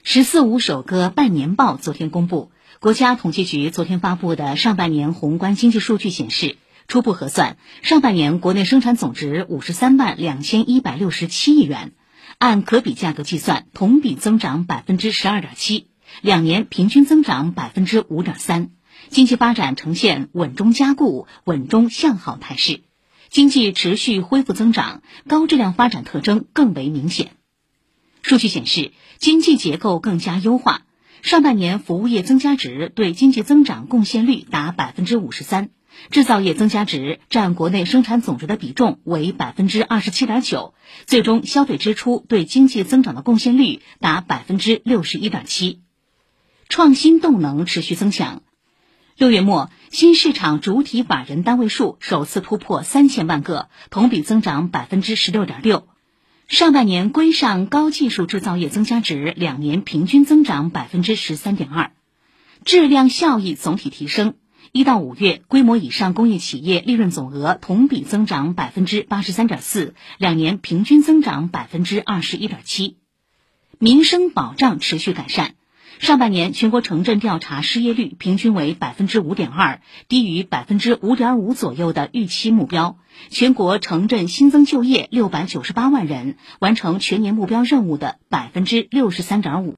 “十四五”首个半年报昨天公布，国家统计局昨天发布的上半年宏观经济数据显示，初步核算，上半年国内生产总值五十三万两千一百六十七亿元，按可比价格计算，同比增长百分之十二点七，两年平均增长百分之五点三，经济发展呈现稳中加固、稳中向好态势，经济持续恢复增长，高质量发展特征更为明显。数据显示，经济结构更加优化。上半年服务业增加值对经济增长贡献率达百分之五十三，制造业增加值占国内生产总值的比重为百分之二十七点九，最终消费支出对经济增长的贡献率达百分之六十一点七。创新动能持续增强。六月末，新市场主体法人单位数首次突破三千万个，同比增长百分之十六点六。上半年规上高技术制造业增加值两年平均增长百分之十三点二，质量效益总体提升。一到五月，规模以上工业企业利润总额同比增长百分之八十三点四，两年平均增长百分之二十一点七。民生保障持续改善。上半年全国城镇调查失业率平均为百分之五点二，低于百分之五点五左右的预期目标。全国城镇新增就业六百九十八万人，完成全年目标任务的百分之六十三点五。